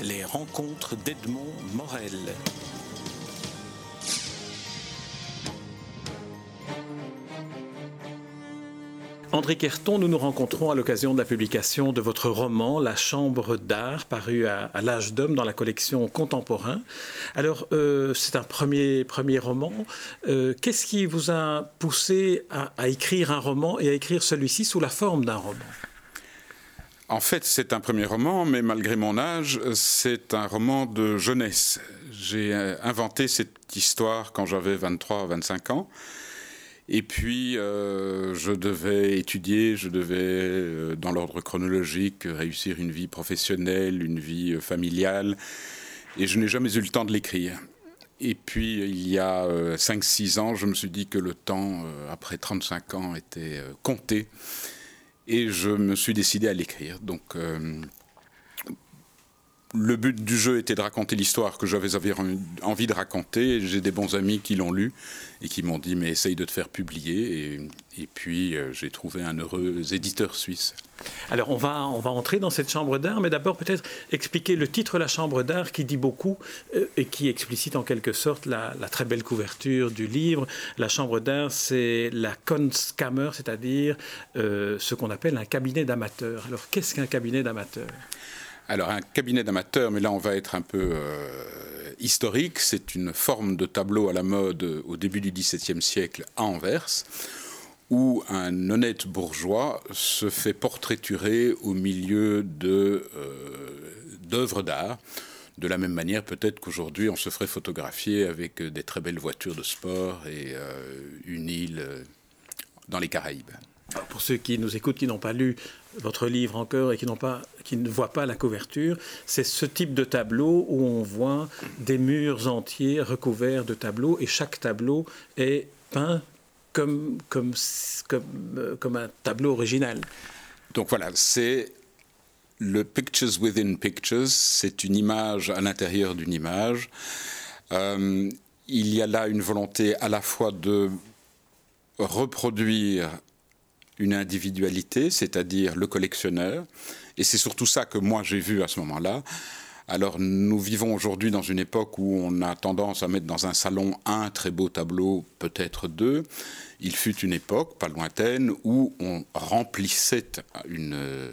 Les rencontres d'Edmond Morel. André Kerton, nous nous rencontrons à l'occasion de la publication de votre roman La Chambre d'art, paru à, l'âge d'homme dans la collection Contemporain. Alors, euh, c'est un premier, premier roman. Euh, qu'est-ce qui vous a poussé à, écrire un roman et à écrire celui-ci sous la forme d'un roman? En fait, c'est un premier roman, mais malgré mon âge, c'est un roman de jeunesse. J'ai euh, inventé cette histoire quand j'avais 23 25 ans. Et puis, euh, je devais étudier, je devais, euh, dans l'ordre chronologique, réussir une vie professionnelle, une vie euh, familiale. Et je n'ai jamais eu le temps de l'écrire. Et puis, il y a 5-6 ans, je me suis dit que le temps, après 35 ans, était compté. Et je me suis décidé à l'écrire. Donc, le but du jeu était de raconter l'histoire que j'avais envie de raconter. J'ai des bons amis qui l'ont lu et qui m'ont dit mais essaye de te faire publier. Et, puis euh, j'ai trouvé un heureux éditeur suisse. Alors on va, on va entrer dans cette chambre d'art, mais d'abord peut-être expliquer le titre La chambre d'art qui dit beaucoup euh, et qui explicite en quelque sorte la, très belle couverture du livre. La chambre d'art, c'est la Kunstkammer, c'est-à-dire euh, ce qu'on appelle un cabinet d'amateurs. Alors qu'est-ce qu'un cabinet d'amateurs alors un cabinet d'amateurs, mais là on va être un peu euh, historique, c'est une forme de tableau à la mode au début du XVIIe siècle à Anvers, où un honnête bourgeois se fait portraiturer au milieu de, euh, d'œuvres d'art. De la même manière, peut-être qu'aujourd'hui, on se ferait photographier avec des très belles voitures de sport et euh, une île dans les Caraïbes. pour ceux qui nous écoutent, qui n'ont pas lu votre livre encore et qui, pas, qui ne voient pas la couverture, c'est ce type de tableau où on voit des murs entiers recouverts de tableaux et chaque tableau est peint comme, comme, comme, euh, comme un tableau original. Donc voilà, c'est le Pictures Within Pictures, c'est une image à l'intérieur d'une image. Euh, il y a là une volonté à la fois de reproduire une individualité, c'est-à-dire le collectionneur. Et c'est surtout ça que moi j'ai vu à ce moment-là. Alors nous vivons aujourd'hui dans une époque où on a tendance à mettre dans un salon un très beau tableau, peut-être deux. Il fut une époque, pas lointaine, où on remplissait euh,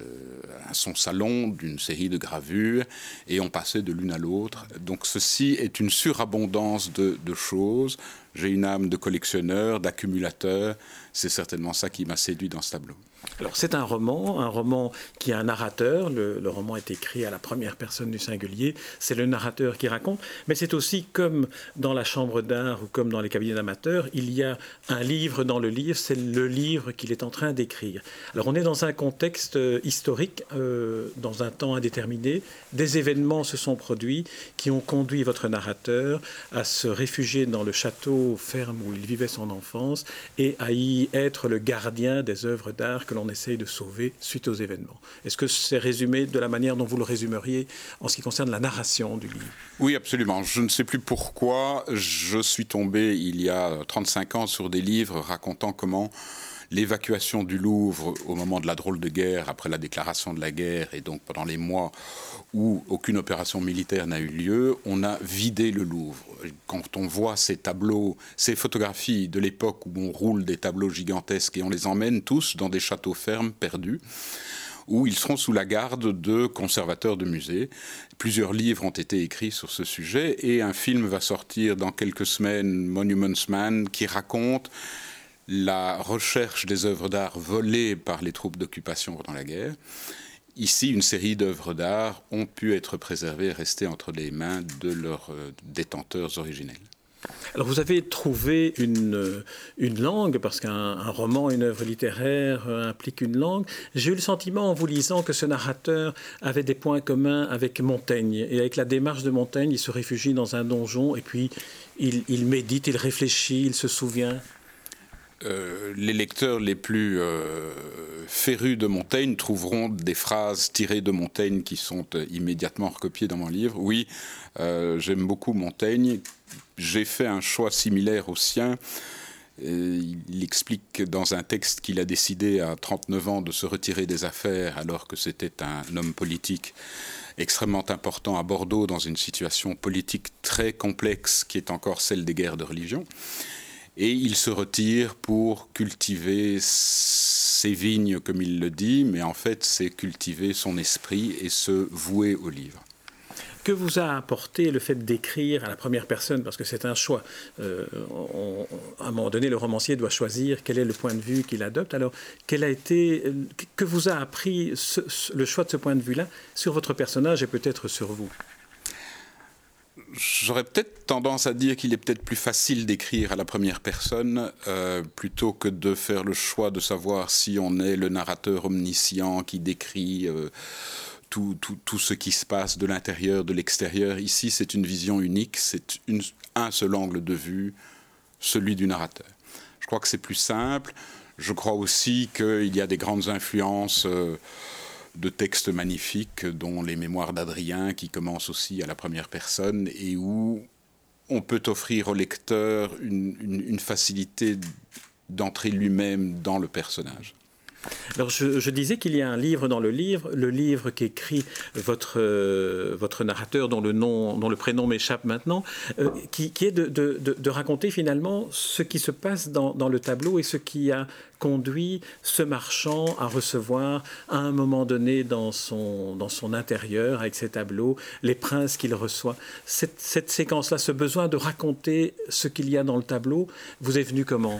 son salon d'une série de gravures et on passait de l'une à l'autre. Donc ceci est une surabondance de choses. J'ai une âme de collectionneur, d'accumulateur. C'est certainement ça qui m'a séduit dans ce tableau. Alors c'est un roman, un roman qui a un narrateur. Le, roman est écrit à la première personne du singulier. C'est le narrateur qui raconte. Mais c'est aussi comme dans la chambre d'art ou comme dans les cabinets d'amateurs, il y a un livre dans le livre. C'est le livre qu'il est en train d'écrire. Alors on est dans un contexte euh, historique, euh, dans un temps indéterminé. Des événements se sont produits qui ont conduit votre narrateur à se réfugier dans le château ferme où il vivait son enfance et à y être le gardien des œuvres d'art que l'on essaye de sauver suite aux événements. Est-ce que c'est résumé de la manière dont vous le résumeriez en ce qui concerne la narration du livre? Oui, absolument. Je ne sais plus pourquoi je suis tombé il y a 35 ans sur des livres racontant comment l'évacuation du Louvre au moment de la drôle de guerre, après la déclaration de la guerre, et donc pendant les mois où aucune opération militaire n'a eu lieu, on a vidé le Louvre. Quand on voit ces tableaux, ces photographies de l'époque où on roule des tableaux gigantesques et on les emmène tous dans des châteaux fermes perdus, où ils seront sous la garde de conservateurs de musées. Plusieurs livres ont été écrits sur ce sujet et un film va sortir dans quelques semaines, Monuments Man, qui raconte la recherche des œuvres d'art volées par les troupes d'occupation pendant la guerre. Ici, une série d'œuvres d'art ont pu être préservées et rester entre les mains de leurs euh, détenteurs originels. Alors vous avez trouvé une, euh, une langue, parce qu'un roman, une œuvre littéraire euh, implique une langue. J'ai eu le sentiment en vous lisant que ce narrateur avait des points communs avec Montaigne. Et avec la démarche de Montaigne, il se réfugie dans un donjon et puis il, il médite, il réfléchit, il se souvient. Euh, les lecteurs les plus euh, férus de Montaigne trouveront des phrases tirées de Montaigne qui sont euh, immédiatement recopiées dans mon livre. Oui, j'aime beaucoup Montaigne. J'ai fait un choix similaire au sien. il explique dans un texte qu'il a décidé à 39 ans de se retirer des affaires alors que c'était un homme politique extrêmement important à Bordeaux dans une situation politique très complexe qui est encore celle des guerres de religion. Et il se retire pour cultiver ses vignes, comme il le dit, mais en fait c'est cultiver son esprit et se vouer au livre. Que vous a apporté le fait d'écrire à la première personne Parce que c'est un choix. Euh, à un moment donné, le romancier doit choisir quel est le point de vue qu'il adopte. Alors, a été, que vous a appris le choix de ce point de vue-là sur votre personnage et peut-être sur vous? J'aurais peut-être tendance à dire qu'il est peut-être plus facile d'écrire à la première personne euh, plutôt que de faire le choix de savoir si on est le narrateur omniscient qui décrit euh, tout, tout, ce qui se passe de l'intérieur, de l'extérieur. Ici, c'est une vision unique, c'est un seul angle de vue, celui du narrateur. Je crois que c'est plus simple. Je crois aussi qu'il y a des grandes influences euh, de textes magnifiques, dont les mémoires d'Adrien, qui commencent aussi à la première personne, et où on peut offrir au lecteur une facilité d'entrer lui-même dans le personnage. Alors je, disais qu'il y a un livre dans le livre, le livre qu'écrit votre, euh, votre narrateur dont le, nom, dont le prénom m'échappe maintenant, euh, qui, est de, raconter finalement ce qui se passe dans, dans, le tableau et ce qui a conduit ce marchand à recevoir à un moment donné dans son, dans son intérieur, avec ses tableaux, les princes qu'il reçoit. Cette, cette séquence-là, ce besoin de raconter ce qu'il y a dans le tableau, vous est venu comment?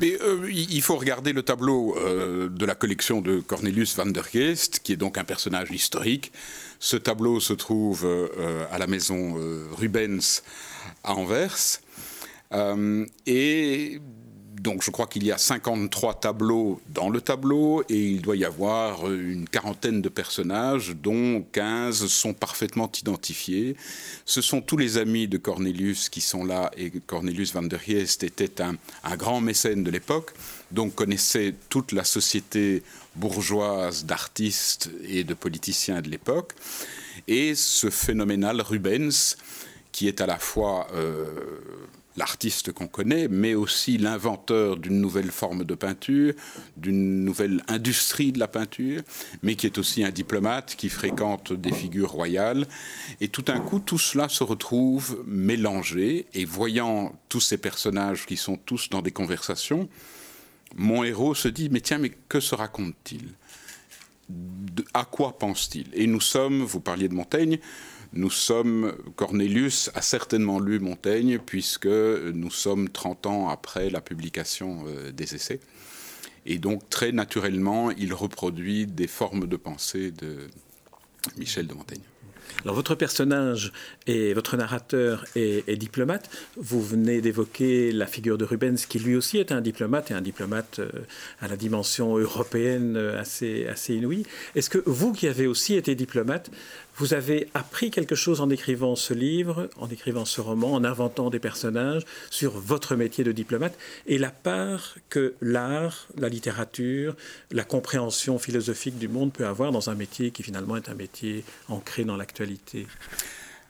Mais euh, il faut regarder le tableau euh, de la collection de Cornelius van der Geest, qui est donc un personnage historique. Ce tableau se trouve euh, à la maison Rubens à Anvers. et donc je crois qu'il y a 53 tableaux dans le tableau et il doit y avoir une quarantaine de personnages dont 15 sont parfaitement identifiés. Ce sont tous les amis de Cornelius qui sont là et Cornelius van der Geest était un, un grand mécène de l'époque, donc connaissait toute la société bourgeoise d'artistes et de politiciens de l'époque. Et ce phénoménal Rubens, qui est à la fois... Euh, l'artiste qu'on connaît, mais aussi l'inventeur d'une nouvelle forme de peinture, d'une nouvelle industrie de la peinture, mais qui est aussi un diplomate qui fréquente des figures royales. Et tout d'un coup, tout cela se retrouve mélangé, et voyant tous ces personnages qui sont tous dans des conversations, mon héros se dit, mais tiens, mais que se raconte-t-il? À quoi pense-t-il? Et nous sommes, vous parliez de Montaigne, nous sommes, Cornelius a certainement lu Montaigne, puisque nous sommes 30 ans après la publication euh, des essais. Et donc, très naturellement, il reproduit des formes de pensée de Michel de Montaigne. Alors votre personnage et votre narrateur est, diplomate. Vous venez d'évoquer la figure de Rubens, qui lui aussi est un diplomate et un diplomate euh, à la dimension européenne euh, assez, assez inouïe. Est-ce que vous, qui avez aussi été diplomate, vous avez appris quelque chose en écrivant ce livre, en écrivant ce roman, en inventant des personnages sur votre métier de diplomate et la part que l'art, la littérature, la compréhension philosophique du monde peut avoir dans un métier qui finalement est un métier ancré dans l'actualité?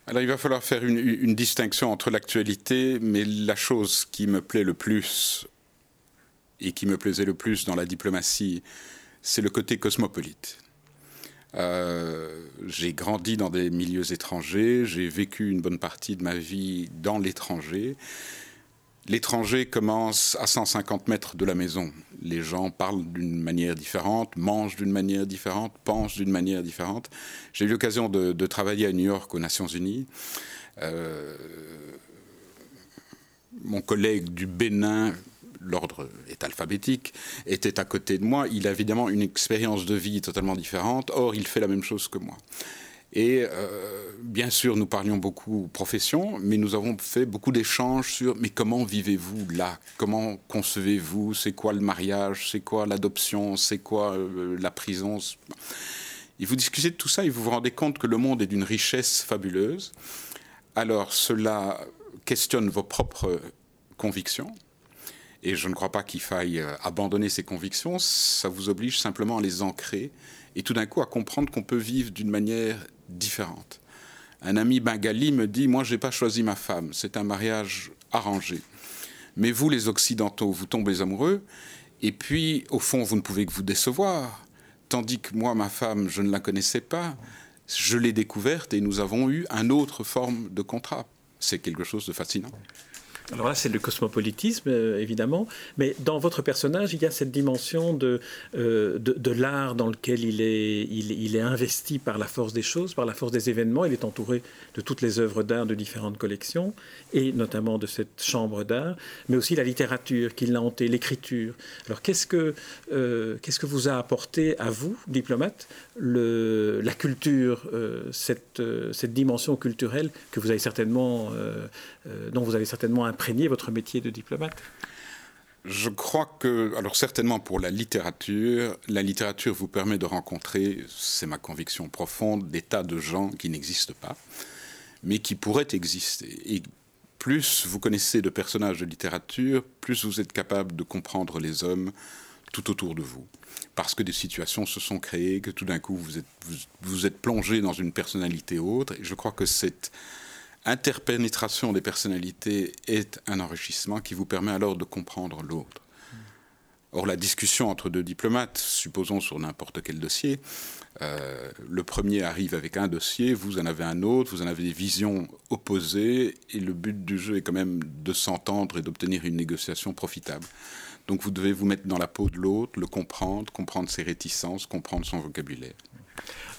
Alors il va falloir faire une, distinction entre l'actualité, mais la chose qui me plaît le plus et qui me plaisait le plus dans la diplomatie, c'est le côté cosmopolite. Euh, j'ai grandi dans des milieux étrangers, j'ai vécu une bonne partie de ma vie dans l'étranger. L'étranger commence à 150 mètres de la maison. Les gens parlent d'une manière différente, mangent d'une manière différente, pensent d'une manière différente. J'ai eu l'occasion de, travailler à New York aux Nations Unies. Euh, mon collègue du Bénin l'ordre est alphabétique, était à côté de moi, il a évidemment une expérience de vie totalement différente, or il fait la même chose que moi. Et euh, bien sûr, nous parlions beaucoup profession, mais nous avons fait beaucoup d'échanges sur mais comment vivez-vous là? Comment concevez-vous? C'est quoi le mariage? C'est quoi l'adoption? C'est quoi euh, la prison? Et vous discutez de tout ça et vous vous rendez compte que le monde est d'une richesse fabuleuse. Alors cela questionne vos propres convictions, et je ne crois pas qu'il faille euh, abandonner ses convictions, ça vous oblige simplement à les ancrer et tout d'un coup à comprendre qu'on peut vivre d'une manière différente. Un ami bengali me dit, moi je n'ai pas choisi ma femme, c'est un mariage arrangé. Mais vous, les Occidentaux, vous tombez amoureux, et puis, au fond, vous ne pouvez que vous décevoir. Tandis que moi, ma femme, je ne la connaissais pas. Je l'ai découverte et nous avons eu une autre forme de contrat. C'est quelque chose de fascinant. Alors là, c'est le cosmopolitisme, euh, évidemment, mais dans votre personnage, il y a cette dimension de, euh, de, l'art dans lequel il est, il, est investi par la force des choses, par la force des événements. Il est entouré de toutes les œuvres d'art de différentes collections, et notamment de cette chambre d'art, mais aussi la littérature qui l'a hanté, l'écriture. Alors qu'est-ce que, euh, qu'est-ce que vous a apporté à vous, diplomate, la culture, cette, cette dimension culturelle que vous avez certainement, dont vous avez certainement un imprégner votre métier de diplomate je crois que, alors certainement pour la littérature, la littérature vous permet de rencontrer, c'est ma conviction profonde, des tas de gens qui n'existent pas, mais qui pourraient exister. Et plus vous connaissez de personnages de littérature, plus vous êtes capable de comprendre les hommes tout autour de vous. Parce que des situations se sont créées, que tout d'un coup vous êtes, vous, êtes plongé dans une personnalité autre. Et je crois que c'est interpénétration des personnalités est un enrichissement qui vous permet alors de comprendre l'autre. Or, la discussion entre deux diplomates, supposons sur n'importe quel dossier, euh, le premier arrive avec un dossier, vous en avez un autre, vous en avez des visions opposées, et le but du jeu est quand même de s'entendre et d'obtenir une négociation profitable. Donc vous devez vous mettre dans la peau de l'autre, le comprendre, comprendre ses réticences, comprendre son vocabulaire.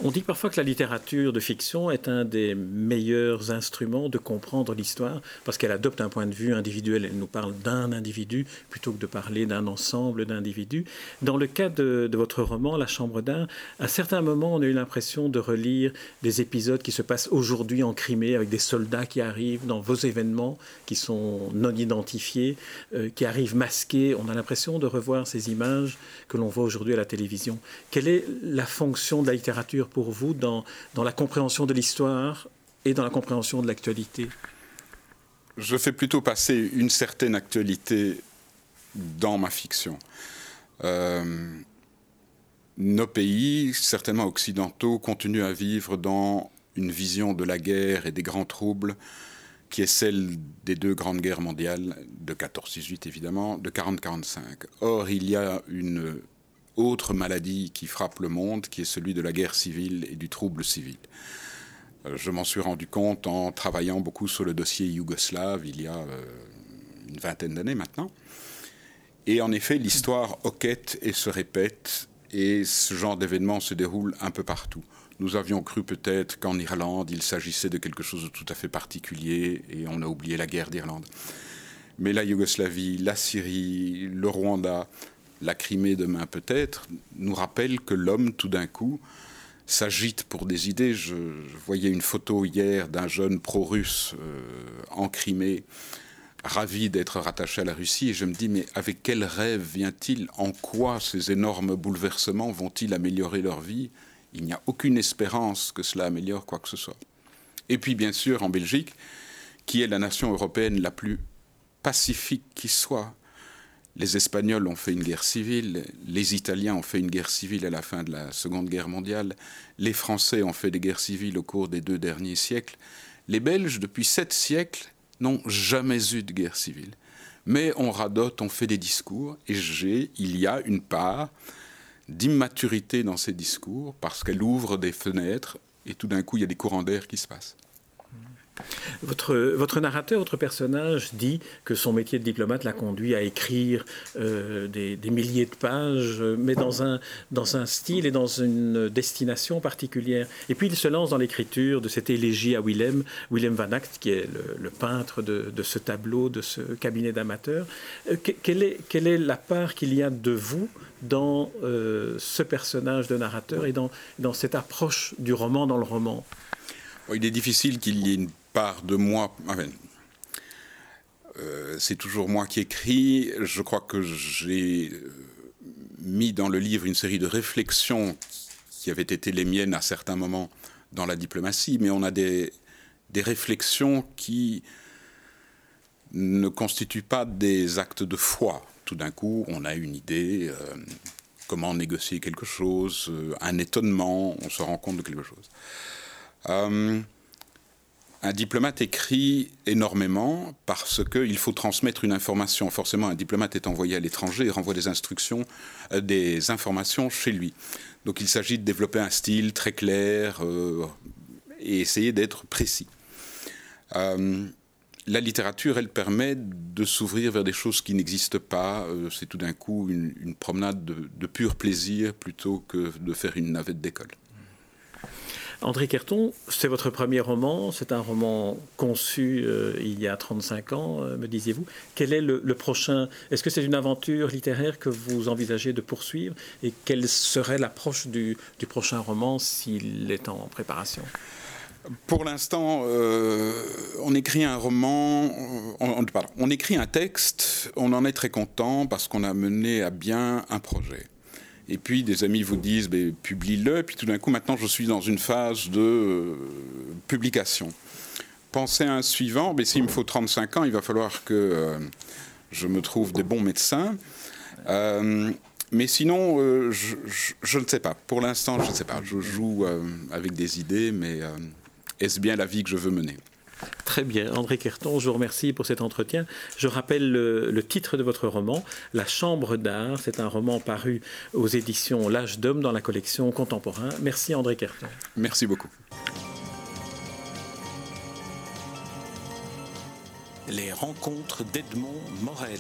On dit parfois que la littérature de fiction est un des meilleurs instruments de comprendre l'histoire parce qu'elle adopte un point de vue individuel. Elle nous parle d'un individu plutôt que de parler d'un ensemble d'individus. Dans le cas de, votre roman, La Chambre d'Art, à certains moments, on a eu l'impression de relire des épisodes qui se passent aujourd'hui en Crimée avec des soldats qui arrivent dans vos événements qui sont non identifiés, euh, qui arrivent masqués. On a l'impression de revoir ces images que l'on voit aujourd'hui à la télévision. Quelle est la fonction de la littérature pour vous dans, la compréhension de l'histoire et dans la compréhension de l'actualité? Je fais plutôt passer une certaine actualité dans ma fiction. Euh, nos pays, certainement occidentaux, continuent à vivre dans une vision de la guerre et des grands troubles qui est celle des deux grandes guerres mondiales, de 14-18 évidemment, de 40-45. Or, il y a une autre maladie qui frappe le monde, qui est celui de la guerre civile et du trouble civil. Euh, je m'en suis rendu compte en travaillant beaucoup sur le dossier yougoslave il y a euh, une vingtaine d'années maintenant. Et en effet, l'histoire hoquette et se répète, et ce genre d'événement se déroule un peu partout. Nous avions cru peut-être qu'en Irlande, il s'agissait de quelque chose de tout à fait particulier, et on a oublié la guerre d'Irlande. Mais la Yougoslavie, la Syrie, le Rwanda, la Crimée demain peut-être, nous rappelle que l'homme, tout d'un coup, s'agite pour des idées. Je, voyais une photo hier d'un jeune pro-russe euh, en Crimée, ravi d'être rattaché à la Russie, et je me dis, mais avec quel rêve vient-il? En quoi ces énormes bouleversements vont-ils améliorer leur vie? Il n'y a aucune espérance que cela améliore quoi que ce soit. Et puis, bien sûr, en Belgique, qui est la nation européenne la plus pacifique qui soit, les Espagnols ont fait une guerre civile, les Italiens ont fait une guerre civile à la fin de la Seconde Guerre mondiale, les Français ont fait des guerres civiles au cours des deux derniers siècles. Les Belges, depuis sept siècles, n'ont jamais eu de guerre civile. Mais on radote, on fait des discours, et j'ai, il y a une part d'immaturité dans ces discours, parce qu'elle ouvre des fenêtres, et tout d'un coup, il y a des courants d'air qui se passent. Votre, narrateur, votre personnage dit que son métier de diplomate l'a conduit à écrire euh, des, milliers de pages, mais dans un, style et dans une destination particulière. Et puis il se lance dans l'écriture de cette élégie à Willem, Willem van Act, qui est le, peintre de, ce tableau, de ce cabinet d'amateurs. Euh, quelle, est, la part qu'il y a de vous dans euh, ce personnage de narrateur et dans, dans cette approche du roman dans le roman? Il est difficile qu'il y ait une part de moi. Euh, c'est toujours moi qui écris. Je crois que j'ai euh, mis dans le livre une série de réflexions qui avaient été les miennes à certains moments dans la diplomatie, mais on a des, des réflexions qui ne constituent pas des actes de foi. Tout d'un coup, on a une idée, euh, comment négocier quelque chose, un étonnement, on se rend compte de quelque chose un diplomate écrit énormément parce qu'il faut transmettre une information. Forcément, un diplomate est envoyé à l'étranger et renvoie des instructions, euh, des informations chez lui. Donc il s'agit de développer un style très clair euh, et essayer d'être précis. Euh, la littérature, elle permet de s'ouvrir vers des choses qui n'existent pas. C'est tout d'un coup une, promenade de pur plaisir plutôt que de faire une navette d'école. André Kerton, c'est votre premier roman, c'est un roman conçu euh, il y a 35 ans, euh, me disiez-vous. Quel est le, prochain Est-ce que c'est une aventure littéraire que vous envisagez de poursuivre Et quelle serait l'approche du, prochain roman s'il est en préparation? Pour l'instant, euh, on écrit un roman, on, on écrit un texte, on en est très content parce qu'on a mené à bien un projet. Et puis des amis vous disent, ben, publie-le. Puis tout d'un coup, maintenant, je suis dans une phase de euh, publication. Pensez à un suivant, mais s'il me faut 35 ans, il va falloir que euh, je me trouve des bons médecins. Euh, mais sinon, je, ne sais pas. Pour l'instant, je ne sais pas. Je joue avec des idées, mais est-ce bien la vie que je veux mener? Très bien. André Kerton, je vous remercie pour cet entretien. Je rappelle le, titre de votre roman, La Chambre d'art. C'est un roman paru aux éditions L'âge d'homme dans la collection Contemporain. Merci André Kerton. Merci beaucoup. Les rencontres d'Edmond Morel.